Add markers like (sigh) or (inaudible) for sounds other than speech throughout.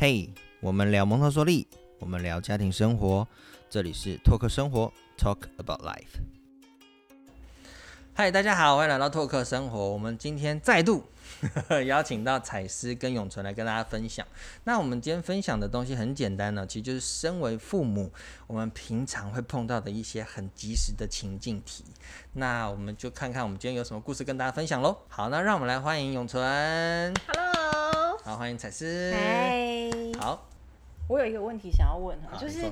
嘿，我们聊蒙特梭利，我们聊家庭生活，这里是拓客生活，Talk about life。嗨，大家好，欢迎来到拓客生活。我们今天再度 (laughs) 邀请到彩丝跟永存来跟大家分享。那我们今天分享的东西很简单呢，其实就是身为父母，我们平常会碰到的一些很及时的情境题。那我们就看看我们今天有什么故事跟大家分享喽。好，那让我们来欢迎永存。Hello，好，欢迎彩丝。嗨，好，我有一个问题想要问哈，就是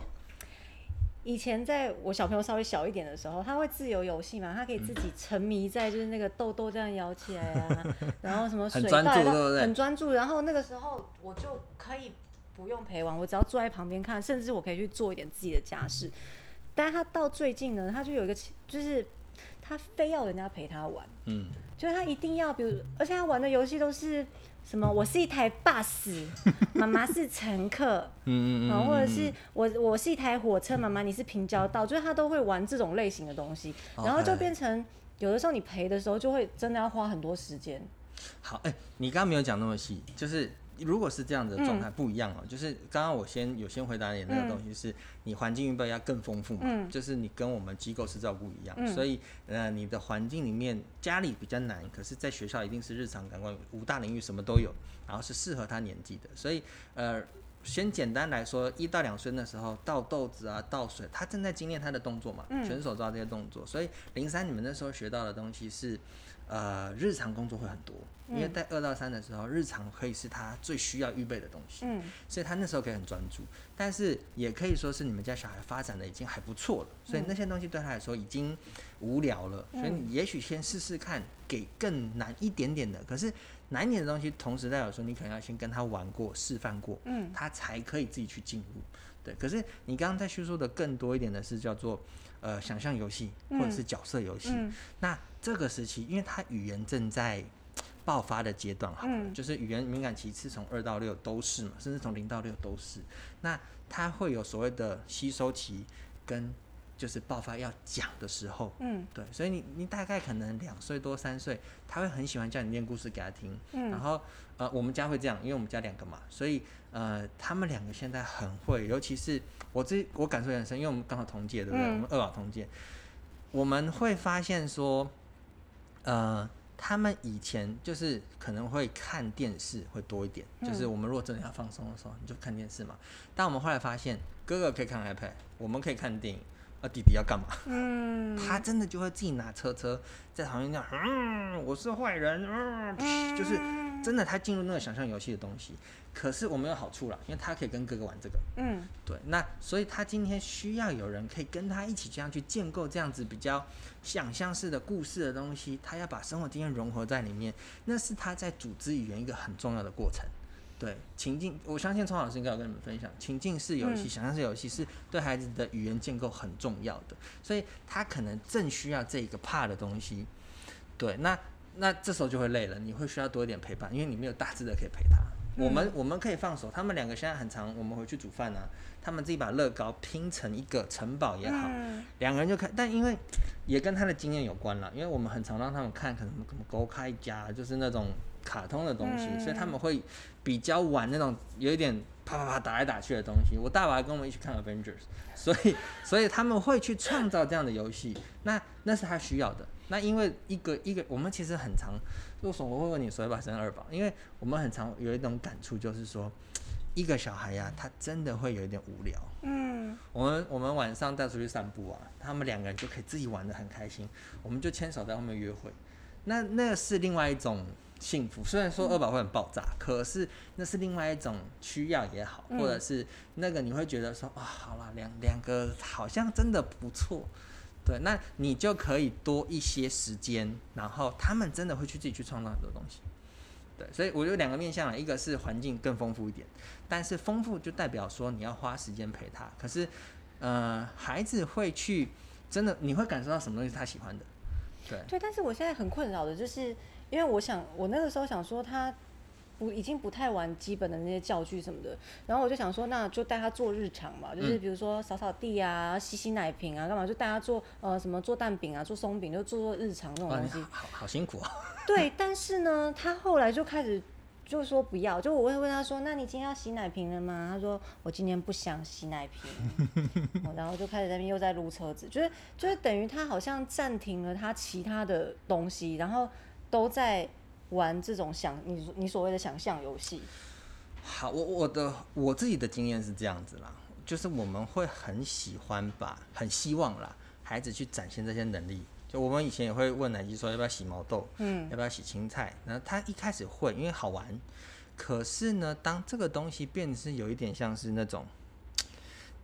以前在我小朋友稍微小一点的时候，他会自由游戏嘛，他可以自己沉迷在就是那个豆豆这样摇起来啊，(laughs) 然后什么水很专注袋对不对？很专注，然后那个时候我就可以不用陪玩，我只要坐在旁边看，甚至我可以去做一点自己的家事。但他到最近呢，他就有一个就是他非要人家陪他玩。嗯，就是他一定要，比如，而且他玩的游戏都是什么？我是一台 bus，妈妈是乘客，(laughs) 嗯或者是我我是一台火车，妈妈你是平交道，就是他都会玩这种类型的东西，然后就变成有的时候你陪的时候就会真的要花很多时间。好，哎、你刚刚没有讲那么细，就是如果是这样的状嗯。态不一样哦、就是刚刚我先有先回答你的那个东西是，你环境预备要更丰富嘛，嗯。就是你跟我们机构是照顾一样，嗯。所以呃你的环境里面家里比较难，可是在学校一定是日常感官五大领域什么都有，然后是适合他年纪的，所以呃。先简单来说，一到两岁的时候倒豆子啊、倒水，他正在经验他的动作嘛，嗯。选手抓这些动作，所以零三你们那时候学到的东西是，呃，日常工作会很多，因为嗯在二到三的时候，日常可以是他最需要预备的东西，嗯。所以他那时候可以很专注，但是也可以说是你们家小孩发展的已经还不错了，所以那些东西对他来说已经无聊了，所以你也许先试试看，给更难一点点的，可是难一点的东西，同时代表说你可能要先跟他玩过、示范过，嗯。他才可以自己去进入。对，可是你刚刚在叙述的更多一点的是叫做呃想象游戏或者是角色游戏，嗯。那这个时期，因为他语言正在爆发的阶段，好了，嗯。就是语言敏感期是从二到六都是嘛，甚至从零到六都是。那他会有所谓的吸收期跟就是爆发要讲的时候，嗯对，所以你你大概可能两岁多三岁，他会很喜欢叫你念故事给他听，嗯然嗯后呃我们家会这样，因为我们家两个嘛，所以呃他们两个现在很会，尤其是我这我感受很深，因为我们刚好同届，对不对？嗯我们二宝同届，我们会发现说，呃。他们以前就是可能会看电视会多一点，就是嗯我们如果真的要放松的时候，你就看电视嘛。但我们后来发现，哥哥可以看 iPad，我们可以看电影，而弟弟要干嘛？嗯，他真的就会自己拿车车在旁边这样，嗯，我是坏人，嗯，就是真的他进入那个想象游戏的东西。可是我们有好处啦，因为他可以跟哥哥玩这个，嗯对，那所以他今天需要有人可以跟他一起这样去建构这样子比较想象式的故事的东西，他要把生活经验融合在里面，那是他在组织语言一个很重要的过程。对情境，我相信聪老师应该有跟你们分享，情境式游戏、嗯想象式游戏是对孩子的语言建构很重要的，所以他可能正需要这个怕的东西。对，那那这时候就会累了，你会需要多一点陪伴，因为你没有大致的可以陪他。我们我们可以放手，他们两个现在很常，我们回去煮饭啊，他们自己把乐高拼成一个城堡也好，嗯两个人就看，但因为也跟他的经验有关了，因为我们很常让他们看可能什么狗开家，就是那种卡通的东西，嗯所以他们会比较玩那种有一点啪啪啪打来打去的东西。我大娃跟我们一起看 Avengers，所以所以他们会去创造这样的游戏，那那是他需要的。那因为一个一个，我们其实很常，为什么我会问你说要不要生二宝？因为我们很常有一种感触，就是说，一个小孩呀、他真的会有一点无聊。嗯我们我们晚上带出去散步啊，他们两个人就可以自己玩的很开心，我们就牵手在后面约会，那那是另外一种幸福。虽然说二宝会很爆炸，可是那是另外一种需要也好，嗯或者是那个你会觉得说啊，好了，两两个好像真的不错。对，那你就可以多一些时间，然后他们真的会去自己去创造很多东西。对，所以我有两个面向了，一个是环境更丰富一点，但是丰富就代表说你要花时间陪他。可是，呃，孩子会去真的，你会感受到什么东西是他喜欢的。对，对，但是我现在很困扰的就是，因为我想，我那个时候想说他不已经不太玩基本的那些教具什么的，然后我就想说，那就带他做日常嘛，就是嗯比如说扫扫地啊、洗洗奶瓶啊，干嘛就带他做呃什么做蛋饼啊、做松饼，就做做日常那种东西。好好好辛苦啊。对，但是呢，他后来就开始就说不要，就我会问他说，那你今天要洗奶瓶了吗？他说我今天不想洗奶瓶，(laughs) 哦然后就开始在那边又在撸车子，就是就是等于他好像暂停了他其他的东西，然后都在玩这种想你你所谓的想象游戏。好，我我的我自己的经验是这样子啦，就是我们会很喜欢把，很希望啦，孩子去展现这些能力。就我们以前也会问奶鸡说要不要洗毛豆，嗯要不要洗青菜，然后他一开始会，因为好玩。可是呢，当这个东西变成是有一点像是那种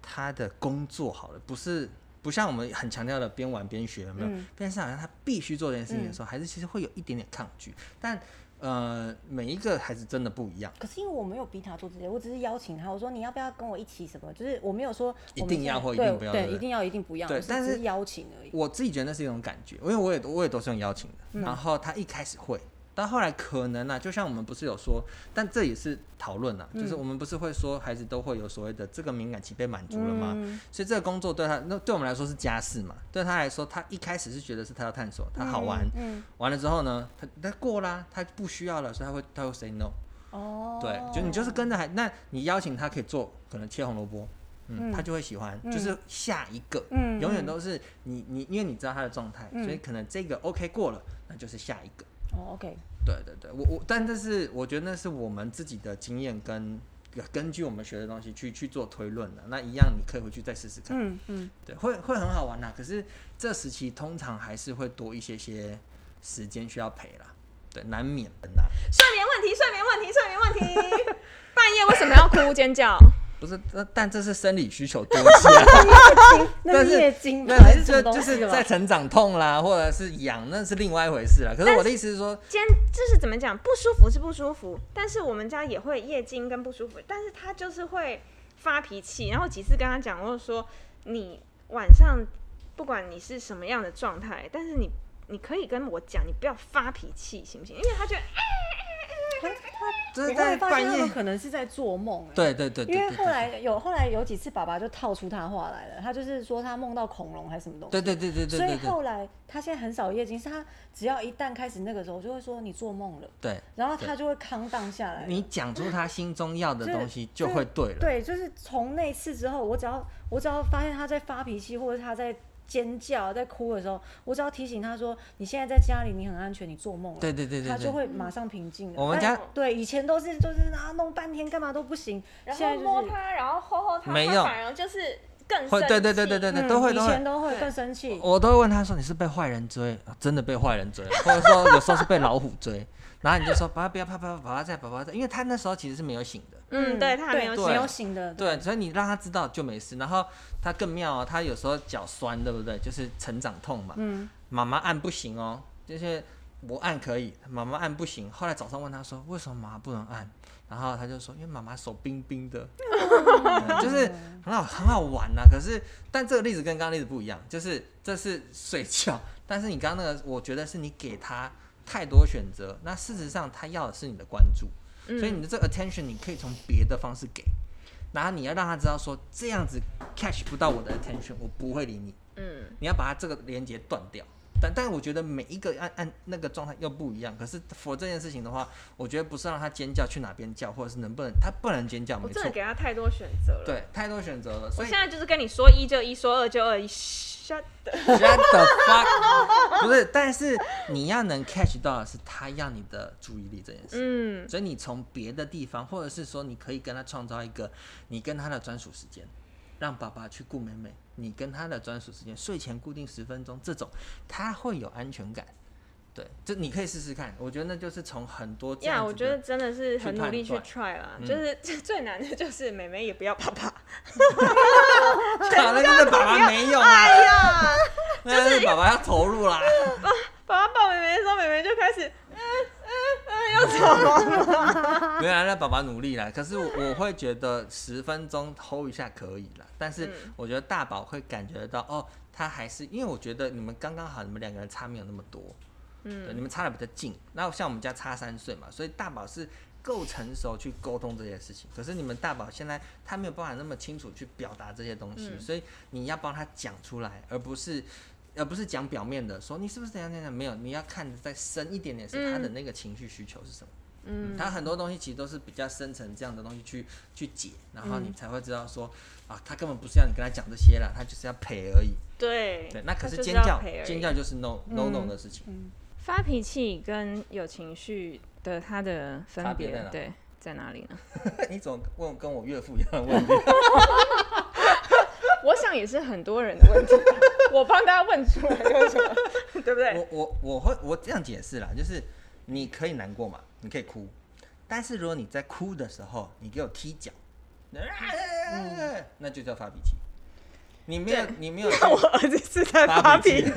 他的工作好了，不是不像我们很强调的边玩边学，有没有？嗯变成是好像他必须做这件事情的时候，孩子其实会有一点点抗拒。但呃，每一个孩子真的不一样。可是因为我没有逼他做这些，我只是邀请他，我说你要不要跟我一起什么？就是我没有说一定要或一定不要对一定要一定不要，对但是邀请而已。我自己觉得那是一种感觉，因为我也我也都是用邀请的。嗯然后他一开始会，到后来可能啊，就像我们不是有说，但这也是讨论啊，就是嗯我们不是会说孩子都会有所谓的这个敏感期被满足了吗？嗯所以这个工作对他，那对我们来说是家事嘛，对他来说，他一开始是觉得是他要探索，他好玩，嗯，完了之后呢，他他过啦，他不需要了，所以他会他会 say no。哦，对，就你就是跟着孩，那你邀请他可以做，可能切红萝卜，嗯，嗯他就会喜欢，嗯就是下一个，嗯永远都是你你，因为你知道他的状态，嗯所以可能这个 OK 过了，那就是下一个。哦，OK，对对对，我我，但这是我觉得那是我们自己的经验跟根据我们学的东西去去做推论的。那一样你可以回去再试试看，嗯嗯，对，会会很好玩啦。可是这时期通常还是会多一些些时间需要陪啦，对，难免的啦。睡眠问题，睡眠问题，睡眠问题。(laughs) 半夜为什么要哭尖叫？不是，但但这是生理需求多一些啊。(laughs) 那是 (laughs) 但是月经吧但还是就就是在成长痛啦，或者是痒，那是另外一回事啦。可是我的意思是说，尖就是怎么讲，不舒服是不舒服，但是我们家也会夜惊跟不舒服，但是他就是会发脾气。然后几次跟他讲，我就说你晚上不管你是什么样的状态，但是你你可以跟我讲，你不要发脾气，行不行？因为他觉得我后这是在半来发现他可能是在做梦、欸。对对对对因为后来有后来有几次，爸爸就套出他话来了。他就是说他梦到恐龙还是什么东西。对对对对对所以对对后来他现在很少夜惊，是他只要一旦开始那个时候，就会说你做梦了，对，然后他就会康荡下来。你讲出他心中要的东西就会对了。对，就是从那次之后，我只要我只要发现他在发脾气，或者他在尖叫、在哭的时候，我只要提醒他说：“你现在在家里，你很安全，你做梦了。”对对对对他就，会马上平静了。我们家对以前都是就是啊弄半天干嘛都不行，然后摸他，然后吼吼他，没有他反而就是更对对对对气对对，嗯都会都会以前。都会更生气。我都会问他说：“你是被坏人追，啊真的被坏人追，或者说有时候是被老虎追。”然后你就说：“爸爸不要怕，爸爸爸爸在，爸爸在。”因为他那时候其实是没有醒的，嗯，对他还没有醒没有醒的，对，所以你让他知道就没事。然后他更妙哦，他有时候脚酸，对不对？就是成长痛嘛。嗯，妈妈按不行哦，就是我按可以，妈妈按不行。后来早上问他说：“为什么妈妈不能按？”然后他就说：“因为妈妈手冰冰的。(laughs) 嗯就是很好很好玩呐、可是，但这个例子跟刚刚例子不一样，就是这是睡觉，但是你刚刚那个，我觉得是你给他太多选择，那事实上他要的是你的关注，嗯。所以你的这个 attention 你可以从别的方式给，然后你要让他知道说这样子 catch 不到我的 attention，我不会理你，嗯，你要把它这个连接断掉。但但是我觉得每一个按按那个状态又不一样。可是 for 这件事情的话，我觉得不是让他尖叫去哪边叫，或者是能不能他不能尖叫，没错我真的，给他太多选择了。，对，太多选择了。我所以现在就是跟你说一就一，说二就二，shut (laughs) shut the fuck，不是，但是你要能 catch 到的是他要你的注意力这件事。嗯，所以你从别的地方，或者是说你可以跟他创造一个你跟他的专属时间，让爸爸去顾妹妹，你跟他的专属时间，睡前固定十分钟，这种他会有安全感。对，这你可以试试看。我觉得那就是从很多呀，我觉得真的是很努力去 try 啦，嗯就是最难的就是妹妹也不要爸爸，(laughs) 靠那个爸爸没有啊，哎呀，(laughs) 那是爸爸要投入啦。爸爸抱妹妹的时候，妹妹就开始，嗯嗯嗯，要走了，(laughs) 没有啊，那爸爸努力啦。可是我我会觉得十分钟 hold 一下可以啦，但是嗯我觉得大宝会感觉得到哦，他还是因为我觉得你们刚刚好，你们两个人差没有那么多，对，嗯你们差的比较近。那像我们家差三岁嘛，所以大宝是够成熟去沟通这些事情。可是你们大宝现在他没有办法那么清楚去表达这些东西，嗯所以你要帮他讲出来，而不是。而不是讲表面的，说你是不是怎样怎样，没有，你要看得再深一点点，是他的嗯那个情绪需求是什么。嗯，它很多东西其实都是比较深层这样的东西去去解，然后你才会知道说啊，他根本不是要你跟他讲这些啦，他就是要赔而已。对对，那可是尖叫尖叫就是 no no no 的事情。发脾气跟有情绪的它的分差别在哪，对，在哪里呢？(laughs) 你怎么问跟我岳父一样的问题？(laughs) 我想也是很多人的问题，(laughs) 我帮大家问出来为什么，对不对？我我我会我这样解释啦，就是你可以难过嘛，你可以哭，但是如果你在哭的时候，你给我踢脚，那就叫发脾气。你没有你没有那 (laughs) 我儿子是在发发脾气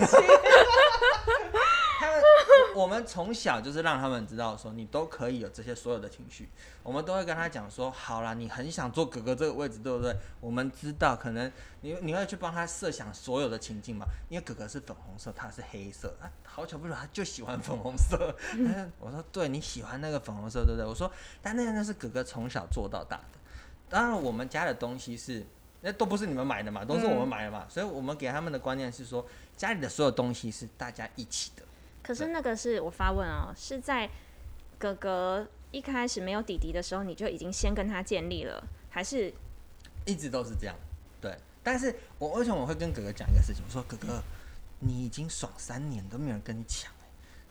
(laughs) 我们从小就是让他们知道说，你都可以有这些所有的情绪。我们都会跟他讲说，好啦，你很想坐哥哥这个位置，对不对？我们知道，可能你你会去帮他设想所有的情境嘛，因为哥哥是粉红色，他是黑色，啊，好巧不巧，他就喜欢粉红色。(laughs) 我说，对你喜欢那个粉红色，对不对？我说，但那个那是哥哥从小做到大的。当然，我们家的东西是。那都不是你们买的嘛，都是我们买的嘛，所以我们给他们的观念是说，家里的所有东西是大家一起的。可是那个是我发问哦，是在哥哥一开始没有弟弟的时候，你就已经先跟他建立了，还是一直都是这样，对。但是我为什么我会跟哥哥讲一个事情？我说哥哥，你已经爽三年都没有人跟你抢、欸、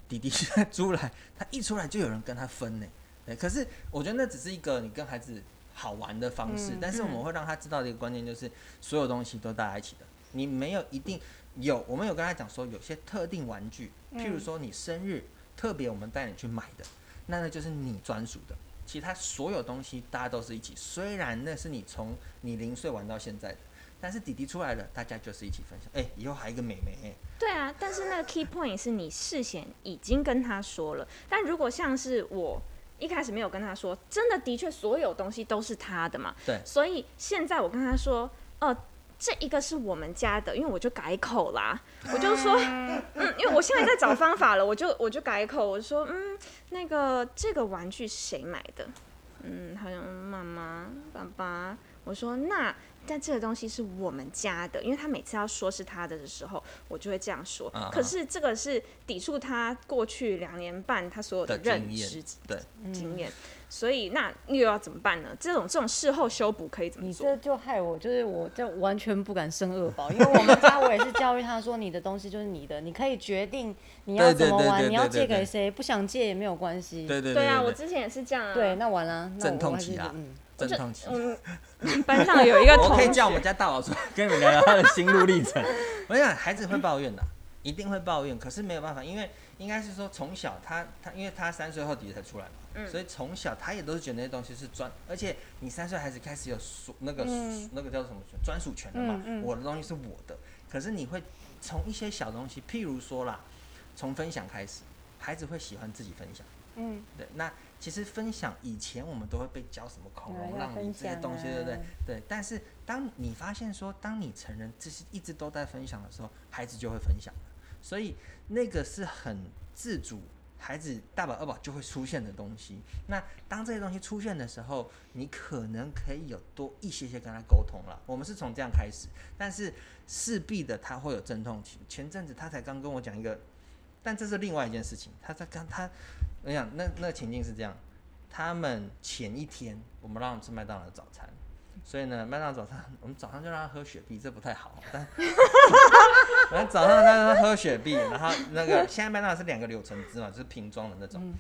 弟弟现在出来，他一出来就有人跟他分呢、对。可是我觉得那只是一个你跟孩子好玩的方式，嗯但是我们会让他知道的一个观念就是，所有东西都大家一起的，你没有一定有，我们有跟他讲说，有些特定玩具，譬如说你生日特别我们带你去买的，那那就是你专属的。其他所有东西大家都是一起，虽然那是你从你零岁玩到现在的，但是弟弟出来了，大家就是一起分享。哎、以后还有一个妹妹、哎对啊？但是那个 key point 是你事先已经跟他说了，但如果像是我。一开始没有跟他说，真的的确所有东西都是他的嘛？对所以现在我跟他说，哦、这一个是我们家的，因为我就改口啦，我就说，嗯，因为我现在在找方法了，我就我就改口，我说，嗯，那个这个玩具是谁买的？嗯，好像妈妈、爸爸。我说那，但这个东西是我们家的，因为他每次要说是他的的时候，我就会这样说。可是这个是抵触他过去两年半他所有的认验知对，经验，所以那又要怎么办呢？这种这种事后修补可以怎么做你这？就害我，就是我就完全不敢生恶宝，因为我们家我也是教育他说，你的东西就是你的，你可以决定你要怎么玩，你要借给谁，不想借也没有关系。对对对啊，我之前也是这样啊。对，那完了，那阵我还是痛期啊嗯，阵痛期。嗯，班上有一个我同学可以叫我们，家大老师 (laughs) 跟你们聊聊他的心路历程。我想孩子会抱怨的，一定会抱怨，可是没有办法，因为应该是说从小他他，因为他三岁后弟弟才出来嘛，嗯所以从小他也都是觉得那些东西是专，而且你三岁孩子开始有属那个、嗯那个叫什么权专属权的嘛，我的东西是我的，可是你会从一些小东西，譬如说啦，从分享开始，孩子会喜欢自己分享。嗯，对，那其实分享以前我们都会被教什么恐龙让你这些东西，对不对啊？对。但是当你发现说，当你成人这些一直都在分享的时候，孩子就会分享了。所以那个是很自主，孩子大宝二宝就会出现的东西。那当这些东西出现的时候，你可能可以有多一些些跟他沟通了。我们是从这样开始，但是势必的他会有阵痛期。前阵子他才刚跟我讲一个，但这是另外一件事情。他在刚他，我想那那情境是这样，他们前一天我们让他们吃麦当劳的早餐。所以呢，麦当劳早餐，我们早上就让他喝雪碧，这不太好。但反正早上他喝雪碧，然后那个现在麦当劳是两个柳橙汁嘛，就是瓶装的那种。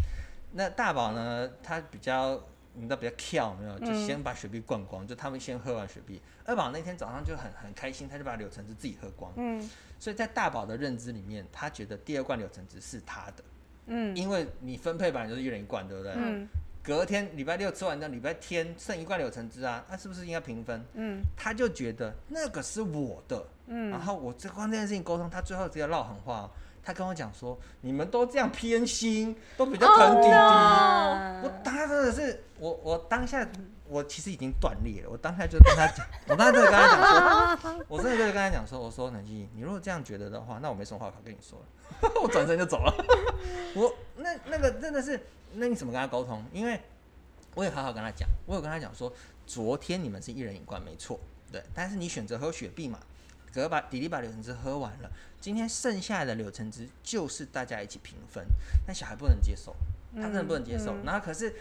那大宝呢，他比较你知道比较跳没有，就先把雪碧灌光，就他们先喝完雪碧。二宝那天早上就很很开心，他就把柳橙汁自己喝光。嗯所以在大宝的认知里面，他觉得第二罐柳橙汁是他的，嗯因为你分配本来就是一人一罐，对不对？嗯隔天礼拜六吃完之后，礼拜天剩一罐柳橙汁啊，那、是不是应该平分？嗯他就觉得那个是我的，然嗯，后我这关这件事情沟通，他最后直接唠狠话哦、他跟我讲说，你们都这样偏心，都比较疼弟弟。啊我当下真的是，我我当下我其实已经断裂了，我当下就跟他讲，我当下就跟他讲说，我真的就跟他讲说，我说南希，你如果这样觉得的话，那我没什么话可跟你说了，(laughs) 我转身就走了。(laughs) 我那那个真的是，那你怎么跟他沟通？因为我也好好跟他讲，我有跟他讲说，昨天你们是一人一罐没错，对，但是你选择喝雪碧嘛，哥哥把弟弟把柳橙汁喝完了，今天剩下的柳橙汁就是大家一起平分，但小孩不能接受。他真的不能接受。嗯然后可是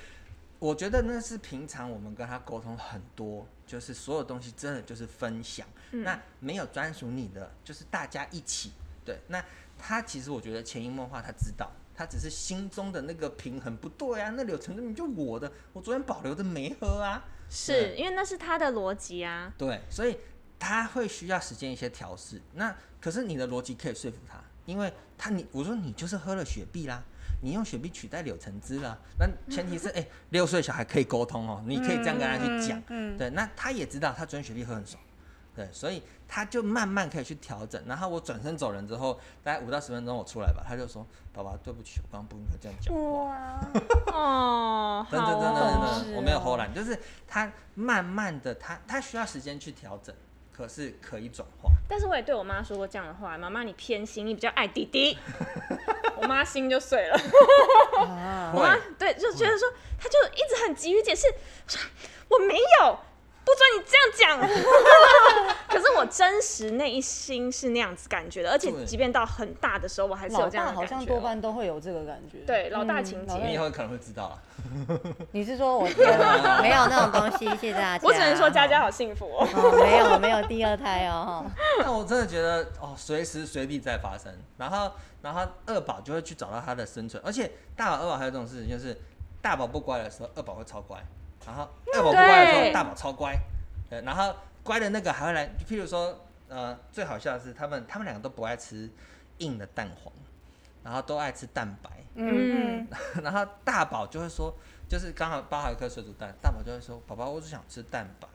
我觉得那是平常我们跟他沟通很多，就是所有东西真的就是分享，嗯那没有专属你的，就是大家一起。对，那他其实我觉得潜移默化，他知道。他只是心中的那个平衡不对啊，那柳橙根本就我的，我昨天保留的没喝啊。是因为那是他的逻辑啊。对，所以他会需要时间一些调试。那可是你的逻辑可以说服他，因为他你我说你就是喝了雪碧啦，你用雪碧取代柳橙汁了。那前提是哎，六、岁小孩可以沟通哦，你可以这样跟他去讲。嗯，对，那他也知道他昨天雪碧喝很爽，对，所以他就慢慢可以去调整。然后我转身走人之后，大概五到十分钟我出来吧，他就说：“爸爸，对不起，我刚刚不应该这样讲话。”哇，(laughs) 哦，真的真的好真哦。的，我没有哦偷懒，就是他慢慢的，他他需要时间去调整，可是可以转化。但是我也对我妈说过这样的话，妈妈你偏心，你比较爱弟弟。(laughs) 我妈心就碎了。啊我妈，对就觉得说，她就一直很急于解释，我说我没有，不准你这样讲。(laughs) 可是我真实内心是那样子感觉的，而且即便到很大的时候，我还是有老这样大好的感觉哦。像多半都会有这个感觉。对老大情节你以后可能会知道了。(laughs) 你是说我没有那种东西？谢谢大家。我只能说佳佳好幸福哦。哦，没有没有第二胎哦。但我真的觉得哦，随时随地在发生。然后，然后二宝就会去找到他的生存，而且大宝、二宝还有这种事情，就是大宝不乖的时候，二宝会超乖；然后二宝不乖的时候，大宝超乖。对，然后乖的那个还会来，譬如说，呃，最好笑的是他们他们两个都不爱吃硬的蛋黄，然后都爱吃蛋白。嗯 (laughs) 然后大宝就会说，就是刚好包好一颗水煮蛋，大宝就会说：“宝宝，我只想吃蛋白。”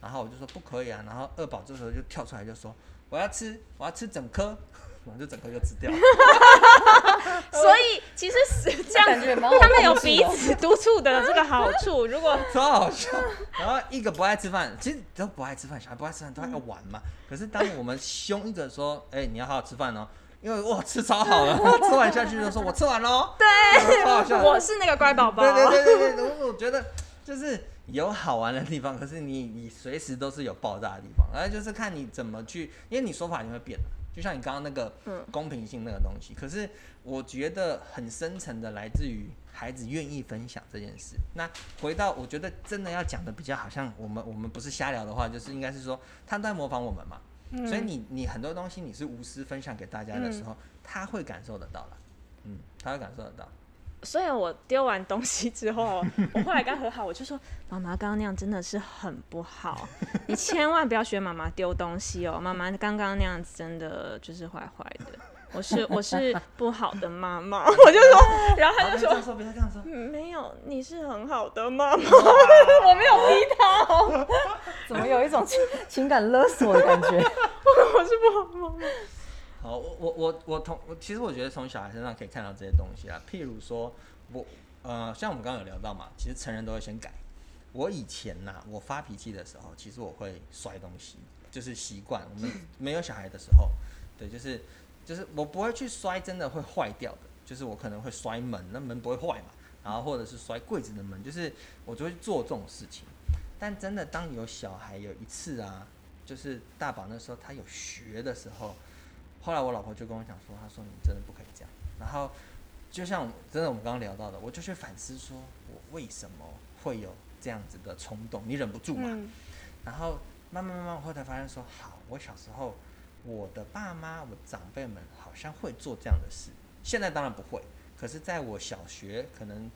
然后我就说不可以啊。然后二宝这时候就跳出来就说：“我要吃，我要吃整颗。”然后就整个就吃掉。(laughs) 所以其实是 (laughs) 这样子感觉蛮好他们有彼此 (laughs) 督促的这个好处。如果超好笑。然后一个不爱吃饭，其实都不爱吃饭，小孩不爱吃饭都爱玩嘛。可是当我们凶一个说：“哎、你要好好吃饭哦。”因为我吃超好了，吃完下去就说：“我吃完喽。”对，超好笑。我是那个乖宝宝，对对对对对，我我觉得就是有好玩的地方，可是你你随时都是有爆炸的地方，然后就是看你怎么去，因为你说法你会变的，就像你刚刚那个嗯。公平性那个东西，可是我觉得很深层的来自于孩子愿意分享这件事。那回到我觉得真的要讲的比较好像我们我们不是瞎聊的话，就是应该是说他在模仿我们嘛，嗯。所以你你很多东西你是无私分享给大家的时候，他会感受得到的，嗯，他会感受得到。所以我丢完东西之后，(laughs) 我后来跟他和好，我就说：“妈妈刚刚那样真的是很不好，(laughs) 你千万不要学妈妈丢东西哦。妈妈刚刚那样子真的就是坏坏的，我是我是不好的妈妈。(laughs) ”我就说，然后他就说别说，别这样说。嗯：“没有，你是很好的妈妈。”我没有逼他哦，怎么有一种情情感勒索的感觉？我是不好的妈妈。好，我我我我从我其实我觉得从小孩身上可以看到这些东西啊，譬如说我呃，像我们刚刚有聊到嘛，其实成人都会先改。我以前呐、我发脾气的时候，其实我会摔东西，就是习惯。我们 (laughs) 没有小孩的时候，对，就是就是我不会去摔真的会坏掉的，就是我可能会摔门，那门不会坏嘛，然后或者是摔柜子的门，就是我就会做这种事情。但真的当有小孩有一次啊，就是大宝那时候他有学的时候，后来我老婆就跟我讲说，她说你真的不可以这样。然后就像真的我们刚刚聊到的，我就去反思说，我为什么会有这样子的冲动？你忍不住嘛？嗯然后慢慢慢慢，我后来发现说，好，我小时候我的爸妈、我长辈们好像会做这样的事，现在当然不会。可是在我小学，可能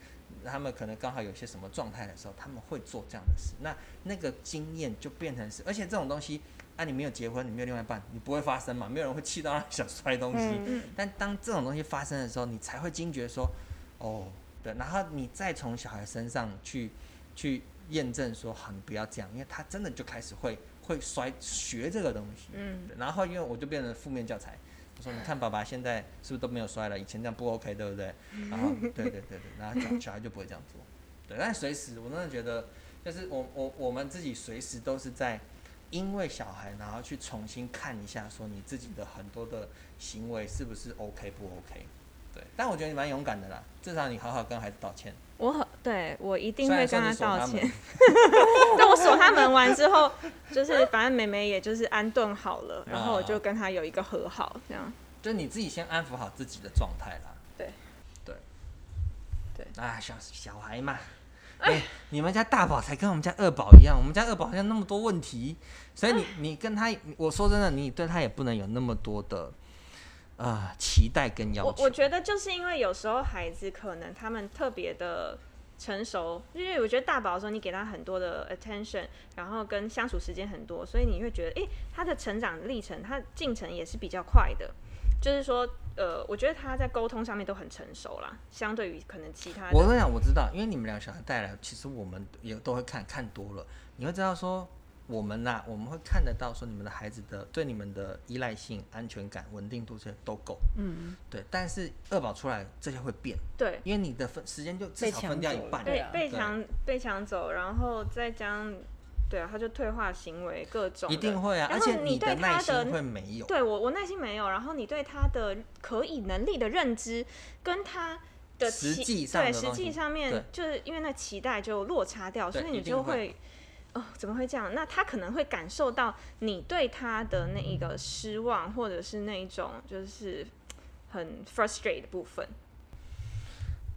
他们可能刚好有些什么状态的时候，他们会做这样的事。那那个经验就变成是，而且这种东西，啊，你没有结婚，你没有另外一半，你不会发生嘛？没有人会气到想摔东西。但当这种东西发生的时候，你才会惊觉说，哦，对，然后你再从小孩身上去去验证说，好，你不要这样，因为他真的就开始会会摔学这个东西，嗯然后因为我就变成负面教材，我说你看爸爸现在是不是都没有摔了？以前这样不 OK，对不对？然后 (laughs) 对对对对，然后小小孩就不会这样做，对，但随时我真的觉得，就是我我我们自己随时都是在。因为小孩，然后去重新看一下，说你自己的很多的行为是不是 OK 不 OK？对，但我觉得你蛮勇敢的啦，至少你好好跟孩子道歉。我很对我一定会跟然说你锁道歉他门。(laughs) 但我锁他门完之后，就是反正妹妹也就是安顿好了，然后我啊就跟他有一个和好，这样。就你自己先安抚好自己的状态啦。对对，对啊，小小孩嘛，哎、你们家大宝才跟我们家二宝一样，我们家二宝好像那么多问题，所以你你跟他，我说真的，你对他也不能有那么多的呃期待跟要求。我我觉得就是因为有时候孩子可能他们特别的成熟，因为我觉得大宝的时候你给他很多的 attention，然后跟相处时间很多，所以你会觉得，诶，他的成长历程，他进程也是比较快的。就是说，呃，我觉得他在沟通上面都很成熟啦，相对于可能其他的。我跟你讲，我知道，因为你们两个小孩带来，其实我们也都会看看多了，你会知道说，我们呐、我们会看得到说你们的孩子的对你们的依赖性、安全感、稳定度这些都够，嗯，对。但是二宝出来，这些会变，对因为你的分时间就至少分掉一半，被对啊被抢被抢走，然后再将，对啊，他就退化行为各种，一定会啊，然后而且你对他的会没有，对我，我耐心没有，然后你对他的可以能力的认知跟他的期实际上的对实际上面，就是因为那期待就落差掉，所以你就会。哦，怎么会这样？那他可能会感受到你对他的那一个失望，或者是那一种就是很 frustrate 的部分。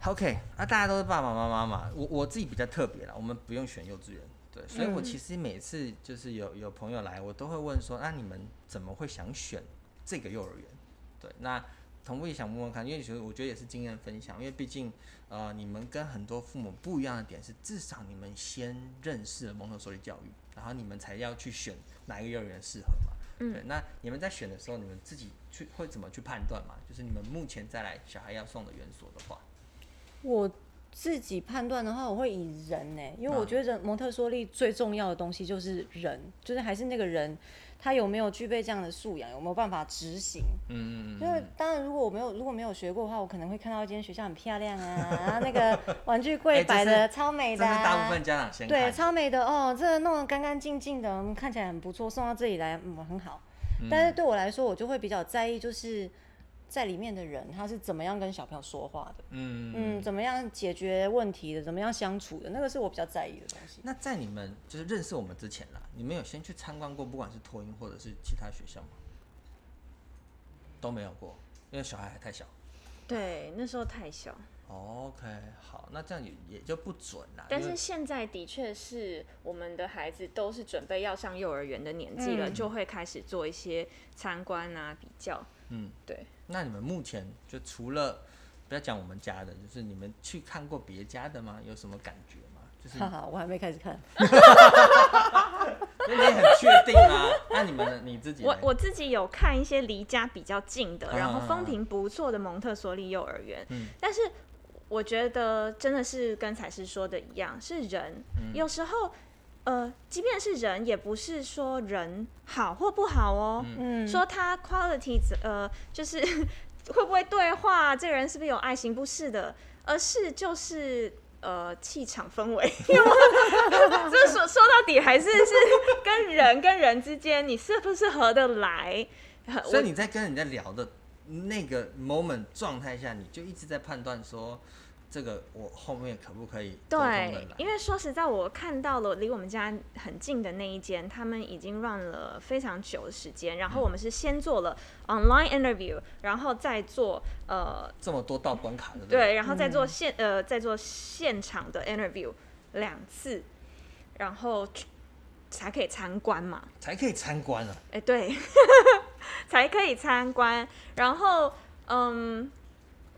OK，那、大家都是爸爸妈妈嘛，我我自己比较特别啦，我们不用选幼稚园，对，所以我嗯其实每次就是有有朋友来，我都会问说，那你们怎么会想选这个幼儿园？对，那同步也想问问看，因为其实我觉得也是经验分享，因为毕竟呃你们跟很多父母不一样的点是，至少你们先认识了蒙特梭利教育，然后你们才要去选哪一个幼儿园适合嘛。嗯对，那你们在选的时候，你们自己去会怎么去判断嘛？就是你们目前再来小孩要送的园所的话。我自己判断的话，我会以人呢、因为我嗯。觉得人蒙特梭利最重要的东西就是人，就是还是那个人他有没有具备这样的素养，有没有办法执行。嗯嗯嗯因为当然，如果我没有如果没有学过的话，我可能会看到一间学校很漂亮啊，然 (laughs) 后那个玩具柜摆的超美的、这是啊，大部分家长先对，超美的哦，这个弄得干干净净的，嗯看起来很不错，送到这里来，嗯，很好。但是对我来说，我就会比较在意，就是在里面的人他是怎么样跟小朋友说话的，嗯嗯，怎么样解决问题的，怎么样相处的，那个是我比较在意的东西。那在你们就是认识我们之前啦，你们有先去参观过不管是托婴或者是其他学校吗？都没有过，因为小孩还太小。对，那时候太小。OK，好，那这样也也就不准啦。但是现在的确是我们的孩子都是准备要上幼儿园的年纪了，嗯就会开始做一些参观啊、比较。嗯，对。那你们目前就除了不要讲我们家的，就是你们去看过别家的吗？有什么感觉吗？就是哈哈，我还没开始看。(laughs) 因为你很确定啊。那你们呢？你自己我我自己有看一些离家比较近的，然后啊风评不错的蒙特梭利幼儿园，嗯但是我觉得真的是跟彩师说的一样，是人，嗯有时候呃，即便是人，也不是说人好或不好哦，嗯，说他 quality 呃，就是 (laughs) 会不会对话，这个人是不是有爱心，不是的，而是就是。呃，气场氛围，(laughs) 就是说说到底还是 (laughs) 是跟人跟人之间，你是不是合得来？所以你在跟人家聊的那个 moment 状态下，你就一直在判断说，这个我后面可不可以对，因为说实在，我看到了离我们家很近的那一间，他们已经 run 了非常久的时间。然后我们是先做了 online interview，然后再做呃这么多道关卡的，对，然后再做现、呃再做现场的 interview 两次，然后才可以参观嘛。才可以参观啊。哎，对，(laughs) 才可以参观。然后，嗯，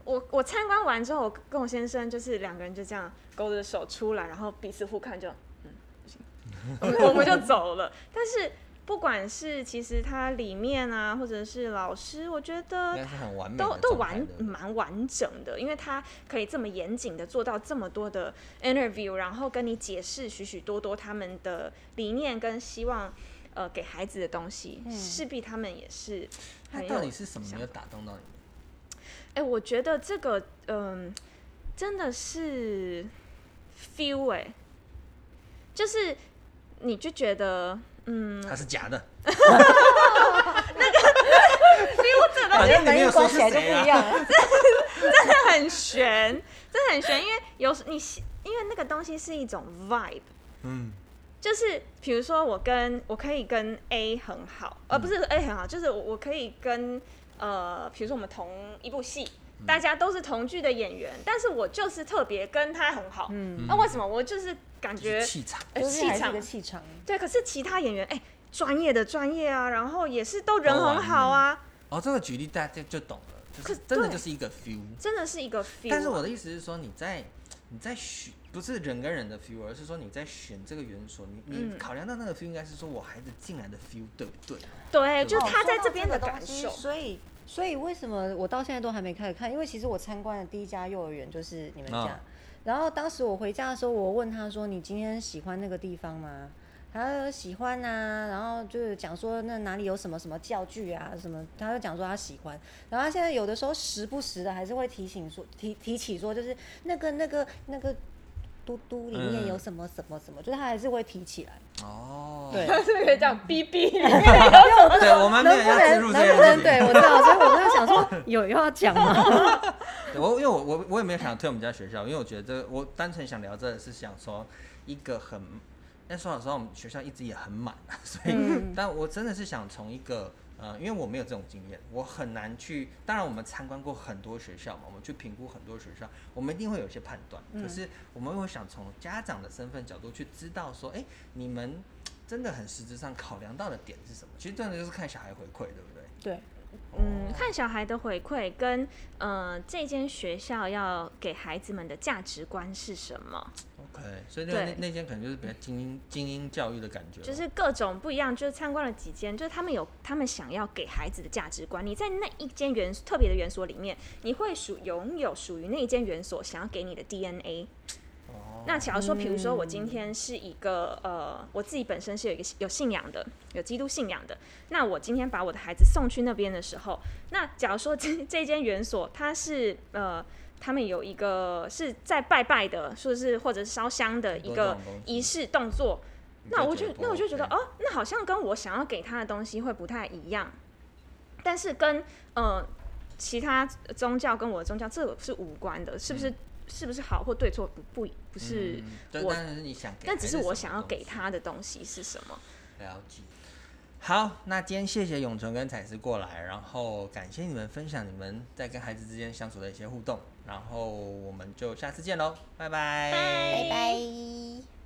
我我参观完之后，我跟我先生就是两个人就这样勾着手出来，然后彼此互看就，嗯，不行，(laughs) 我们就走了。但是不管是其实它里面啊，或者是老师，我觉得应该是很完美都都完蛮完整的，因为他可以这么严谨的做到这么多的 interview，然后跟你解释许许多多他们的理念跟希望，呃，给孩子的东西，嗯势必他们也是很有那到底是什么想没有打动到你们？哎、我觉得这个，嗯，真的是 feel 哎、就是你就觉得，嗯，它是假的，那个东西反正你没有说是关起来就不。一样了。(laughs) 真的很悬，真的很悬，因为有时你因为那个东西是一种 vibe。嗯，就是比如说，我跟我可以跟 A 很好，而、不是 A 很好，就是我我可以跟呃，比如说我们同一部戏，大家都是同剧的演员，但是我就是特别跟他很好。嗯，那、为什么我就是感觉气场。气场气场。对？可是其他演员哎，专、业的专业啊，然后也是都人很好啊，哦，这个举例大家就懂了，就可是真的就是一个 feel。真的是一个 feel 啊。但是我的意思是说，你在你在选不是人跟人的 feel，而是说你在选这个元素，你你嗯考量到那个 feel 应该是说我孩子进来的 feel 对不对？对，就他在这边的感受。所以，所以为什么我到现在都还没开始看？因为其实我参观的第一家幼儿园就是你们家。哦然后当时我回家的时候，我问他说：“你今天喜欢那个地方吗？”他说喜欢啊，然后就是讲说那哪里有什么什么教具啊什么，他就讲说他喜欢。然后他现在有的时候时不时的还是会提醒说提提起说就是那个那个那个嘟嘟里面嗯有什么什么什么，就是他还是会提起来。哦，对，这个叫 BB，对，我们没有能不要植能能不入这件事情。能对我知道，所以我在想说有要讲吗？(laughs) 我因为我我我也没有想推我们家学校，因为我觉得这个我单纯想聊这个是想说一个很，但说老实话，我们学校一直也很满，所以，嗯但我真的是想从一个呃，因为我没有这种经验，我很难去。当然，我们参观过很多学校嘛，我们去评估很多学校，我们一定会有一些判断。嗯可是我们会想从家长的身份角度去知道说，哎、你们真的很实质上考量到的点是什么？其实真的就是看小孩回馈，对不对？对，嗯，看小孩的回馈跟呃这间学校要给孩子们的价值观是什么，OK，所以那那那间可能就是比较精英精英教育的感觉，就是各种不一样。就是参观了几间，就是他们有他们想要给孩子的价值观。你在那一间园特别的园所里面，你会属拥有属于那一间园所想要给你的 DNA。哦那假如说，比如说我今天是一个呃，我自己本身是有一个有信仰的，有基督信仰的，那我今天把我的孩子送去那边的时候，那假如说这这间园所它是呃，他们有一个是在拜拜的，说是或者是烧香的一个仪式动作，那我就那我就觉得哦，那好像跟我想要给他的东西会不太一样，但是跟呃其他宗教跟我的宗教这个是无关的，是不是？是不是好或对错不不不是我但只是我想要给。他的东西是什么？了解。好，那今天谢谢永存跟彩丝过来，然后感谢你们分享你们在跟孩子之间相处的一些互动，然后我们就下次见喽，拜拜。拜拜。